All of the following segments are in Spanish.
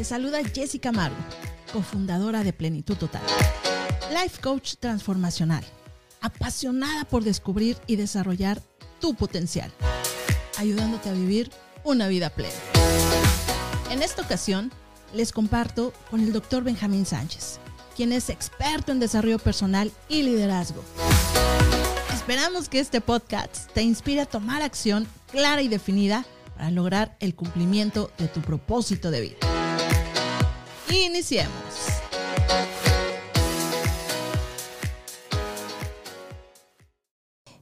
Te saluda Jessica Maru, cofundadora de Plenitud Total. Life Coach Transformacional, apasionada por descubrir y desarrollar tu potencial, ayudándote a vivir una vida plena. En esta ocasión, les comparto con el doctor Benjamín Sánchez, quien es experto en desarrollo personal y liderazgo. Esperamos que este podcast te inspire a tomar acción clara y definida para lograr el cumplimiento de tu propósito de vida. Iniciemos.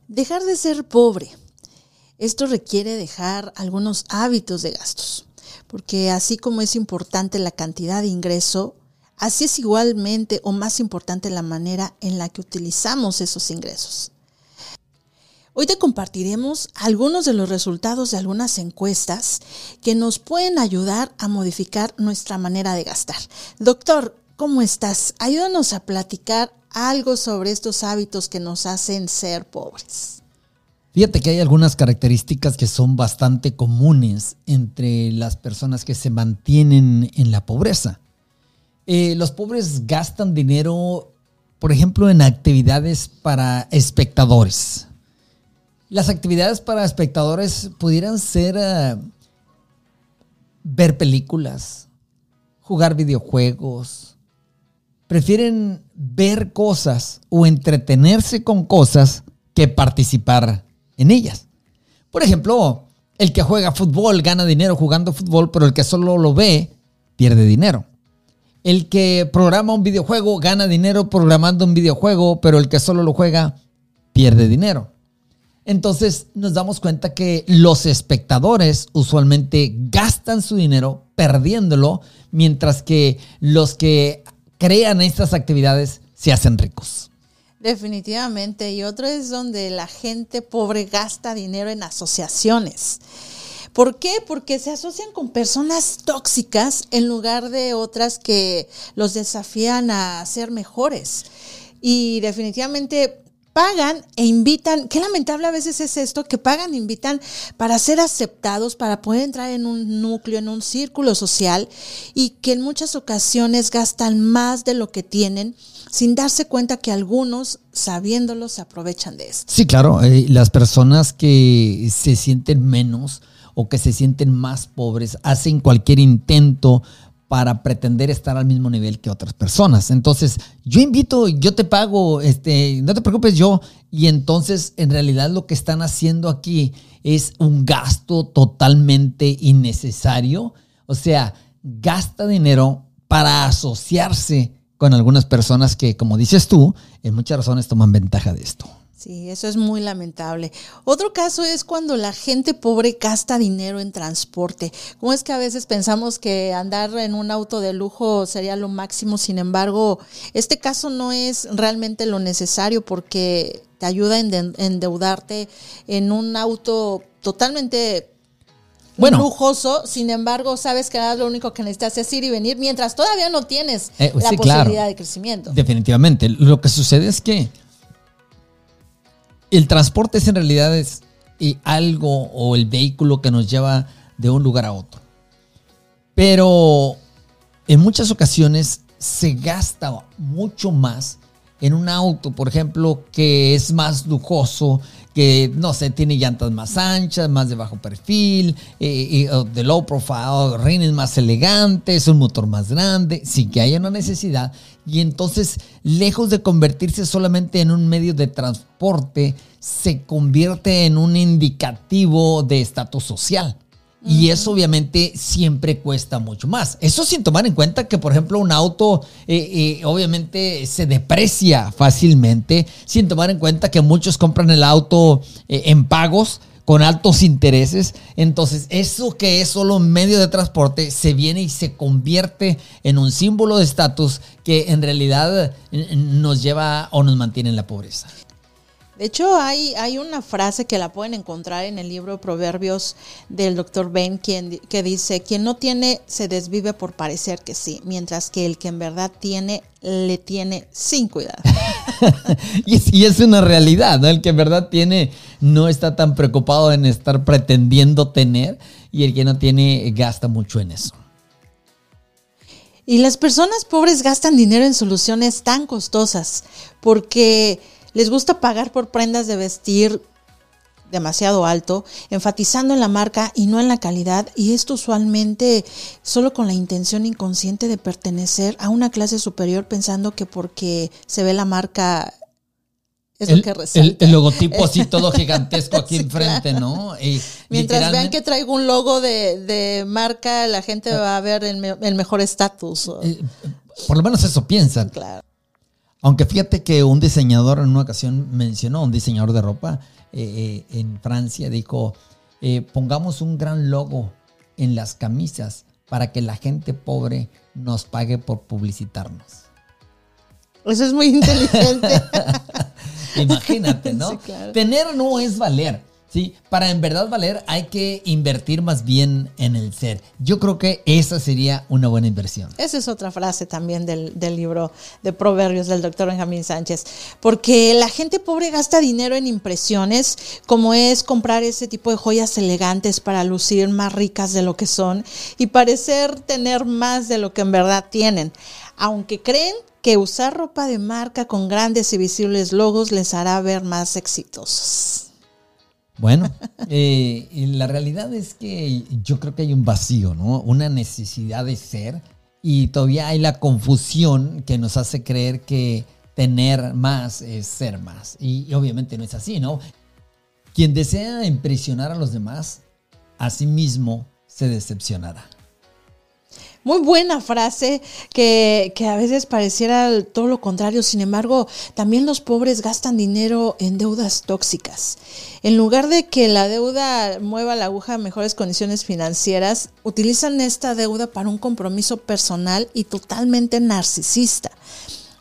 Dejar de ser pobre. Esto requiere dejar algunos hábitos de gastos, porque así como es importante la cantidad de ingreso, así es igualmente o más importante la manera en la que utilizamos esos ingresos. Hoy te compartiremos algunos de los resultados de algunas encuestas que nos pueden ayudar a modificar nuestra manera de gastar. Doctor, ¿cómo estás? Ayúdanos a platicar algo sobre estos hábitos que nos hacen ser pobres. Fíjate que hay algunas características que son bastante comunes entre las personas que se mantienen en la pobreza. Eh, los pobres gastan dinero, por ejemplo, en actividades para espectadores. Las actividades para espectadores pudieran ser eh, ver películas, jugar videojuegos. Prefieren ver cosas o entretenerse con cosas que participar en ellas. Por ejemplo, el que juega fútbol gana dinero jugando fútbol, pero el que solo lo ve pierde dinero. El que programa un videojuego gana dinero programando un videojuego, pero el que solo lo juega pierde dinero. Entonces nos damos cuenta que los espectadores usualmente gastan su dinero perdiéndolo, mientras que los que crean estas actividades se hacen ricos. Definitivamente. Y otro es donde la gente pobre gasta dinero en asociaciones. ¿Por qué? Porque se asocian con personas tóxicas en lugar de otras que los desafían a ser mejores. Y definitivamente pagan e invitan, qué lamentable a veces es esto, que pagan e invitan para ser aceptados, para poder entrar en un núcleo, en un círculo social y que en muchas ocasiones gastan más de lo que tienen sin darse cuenta que algunos, sabiéndolo, se aprovechan de esto. Sí, claro, eh, las personas que se sienten menos o que se sienten más pobres hacen cualquier intento para pretender estar al mismo nivel que otras personas. Entonces, yo invito, yo te pago, este, no te preocupes yo, y entonces en realidad lo que están haciendo aquí es un gasto totalmente innecesario. O sea, gasta dinero para asociarse con algunas personas que, como dices tú, en muchas razones toman ventaja de esto. Sí, eso es muy lamentable. Otro caso es cuando la gente pobre gasta dinero en transporte. ¿Cómo es que a veces pensamos que andar en un auto de lujo sería lo máximo? Sin embargo, este caso no es realmente lo necesario porque te ayuda a endeudarte en un auto totalmente lujoso, sin embargo, sabes que lo único que necesitas es ir y venir mientras todavía no tienes eh, la posibilidad de crecimiento. Definitivamente. Lo que sucede es que el transporte es en realidad es algo o el vehículo que nos lleva de un lugar a otro. Pero en muchas ocasiones se gasta mucho más en un auto, por ejemplo, que es más lujoso, que no sé, tiene llantas más anchas, más de bajo perfil, eh, de low profile, rines más elegantes, un motor más grande, sin que haya una necesidad. Y entonces, lejos de convertirse solamente en un medio de transporte, se convierte en un indicativo de estatus social. Y eso obviamente siempre cuesta mucho más. Eso sin tomar en cuenta que, por ejemplo, un auto eh, eh, obviamente se deprecia fácilmente, sin tomar en cuenta que muchos compran el auto eh, en pagos con altos intereses. Entonces, eso que es solo un medio de transporte se viene y se convierte en un símbolo de estatus que en realidad nos lleva o nos mantiene en la pobreza. De hecho, hay, hay una frase que la pueden encontrar en el libro Proverbios del doctor Ben, quien, que dice, quien no tiene se desvive por parecer que sí, mientras que el que en verdad tiene, le tiene sin cuidado. y, es una realidad, ¿no? El que en verdad tiene no está tan preocupado en estar pretendiendo tener y el que no tiene gasta mucho en eso. Y las personas pobres gastan dinero en soluciones tan costosas porque les gusta pagar por prendas de vestir demasiado alto, enfatizando en la marca y no en la calidad, y esto usualmente solo con la intención inconsciente de pertenecer a una clase superior pensando que porque se ve la marca es el, lo que resalta. El, logotipo así todo gigantesco aquí enfrente, ¿no? Y Mientras vean que traigo un logo de, de marca, la gente va a ver el, el mejor estatus. Eh, por lo menos eso piensan. Claro. Aunque fíjate que un diseñador en una ocasión mencionó, un diseñador de ropa eh, eh, en Francia, dijo, pongamos un gran logo en las camisas para que la gente pobre nos pague por publicitarnos. Eso es muy inteligente. Imagínate, ¿no? Tener no es valer. Sí, para en verdad valer hay que invertir más bien en el ser. Yo creo que esa sería una buena inversión. Esa es otra frase también del, libro de Proverbios del doctor Benjamín Sánchez, porque la gente pobre gasta dinero en impresiones, como es comprar ese tipo de joyas elegantes para lucir más ricas de lo que son y parecer tener más de lo que en verdad tienen, aunque creen que usar ropa de marca con grandes y visibles logos les hará ver más exitosos. Bueno, eh, la realidad es que yo creo que hay un vacío, ¿no? Una necesidad de ser y todavía hay la confusión que nos hace creer que tener más es ser más. Y, obviamente no es así, ¿no? Quien desea impresionar a los demás, a sí mismo se decepcionará. Muy buena frase que, a veces pareciera todo lo contrario. Sin embargo, también los pobres gastan dinero en deudas tóxicas. En lugar de que la deuda mueva la aguja a mejores condiciones financieras, utilizan esta deuda para un compromiso personal y totalmente narcisista.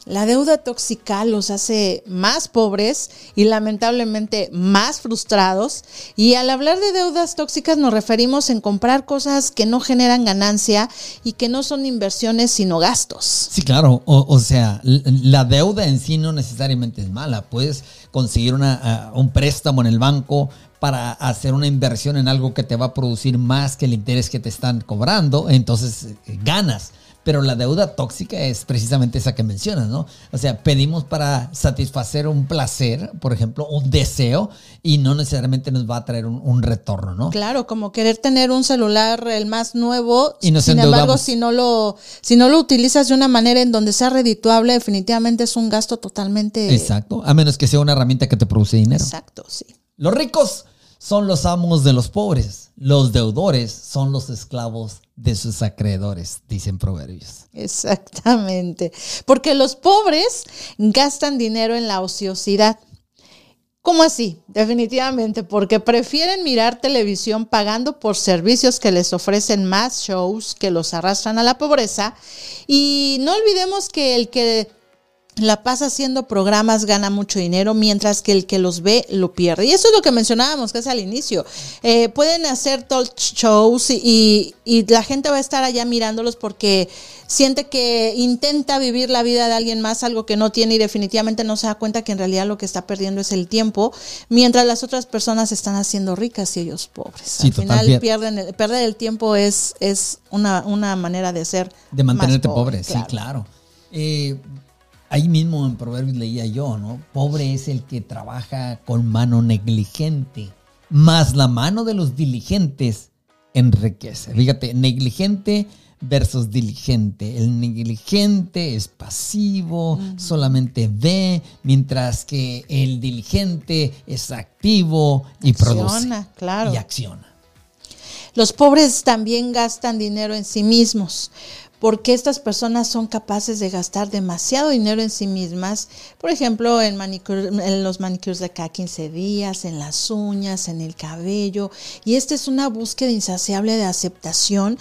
La deuda tóxica los hace más pobres y lamentablemente más frustrados. Y al hablar de deudas tóxicas nos referimos en comprar cosas que no generan ganancia y que no son inversiones sino gastos. Sí, claro. O, sea, la deuda en sí no necesariamente es mala. Puedes conseguir una, un préstamo en el banco para hacer una inversión en algo que te va a producir más que el interés que te están cobrando. Entonces eh, ganas pero la deuda tóxica es precisamente esa que mencionas, ¿no? O sea, pedimos para satisfacer un placer, por ejemplo, un deseo, y no necesariamente nos va a traer un, retorno, ¿no? Claro, como querer tener un celular el más nuevo, y sin embargo, si no, lo, si no lo utilizas de una manera en donde sea redituable, definitivamente es un gasto totalmente... Exacto, a menos que sea una herramienta que te produce dinero. Exacto, sí. Los ricos son los amos de los pobres, los deudores son los esclavos de sus acreedores, dicen proverbios. Exactamente, porque los pobres gastan dinero en la ociosidad. ¿Cómo así? Definitivamente, porque prefieren mirar televisión pagando por servicios que les ofrecen más shows que los arrastran a la pobreza. Y no olvidemos que el que la pasa haciendo programas, gana mucho dinero, mientras que el que los ve lo pierde. Y eso es lo que mencionábamos que es al inicio. Eh, pueden hacer talk shows y, la gente va a estar allá mirándolos porque siente que intenta vivir la vida de alguien más, algo que no tiene y definitivamente no se da cuenta que en realidad lo que está perdiendo es el tiempo, mientras las otras personas están haciendo ricas y ellos pobres. al final pierden el, perder el tiempo es, es una, una manera de ser. De mantenerte pobre, sí, claro. Eh, Ahí mismo en Proverbios leía yo, ¿no? Pobre es el que trabaja con mano negligente, más la mano de los diligentes enriquece. Fíjate, negligente versus diligente. El negligente es pasivo, solamente ve, mientras que el diligente es activo y produce. Claro. Y acciona. Los pobres también gastan dinero en sí mismos porque estas personas son capaces de gastar demasiado dinero en sí mismas, por ejemplo, en, en los manicures de cada 15 días, en las uñas, en el cabello, y esta es una búsqueda insaciable de aceptación.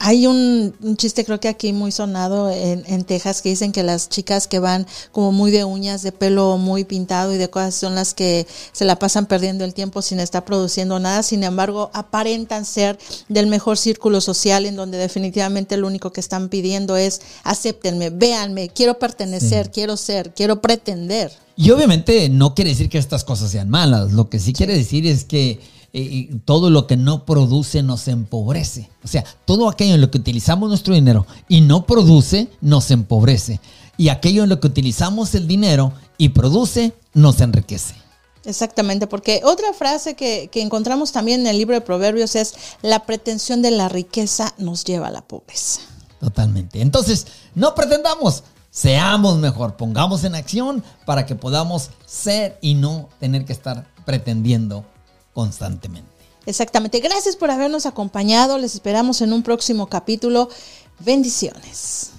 Hay un, chiste creo que aquí muy sonado en, en, Texas que dicen que las chicas que van como muy de uñas, de pelo muy pintado y de cosas son las que se la pasan perdiendo el tiempo sin estar produciendo nada, sin embargo aparentan ser del mejor círculo social en donde definitivamente el único que están pidiendo es acéptenme, véanme, quiero pertenecer, quiero ser, quiero pretender. Y obviamente no quiere decir que estas cosas sean malas, lo que sí, quiere decir es que eh, todo lo que no produce nos empobrece. O sea, todo aquello en lo que utilizamos nuestro dinero y no produce nos empobrece. Y aquello en lo que utilizamos el dinero y produce nos enriquece. Exactamente, porque otra frase que, que, encontramos también en el libro de Proverbios es, la pretensión de la riqueza nos lleva a la pobreza. Totalmente. Entonces, no pretendamos, seamos mejor, pongamos en acción para que podamos ser y no tener que estar pretendiendo constantemente. Exactamente. Gracias por habernos acompañado. Les esperamos en un próximo capítulo. Bendiciones.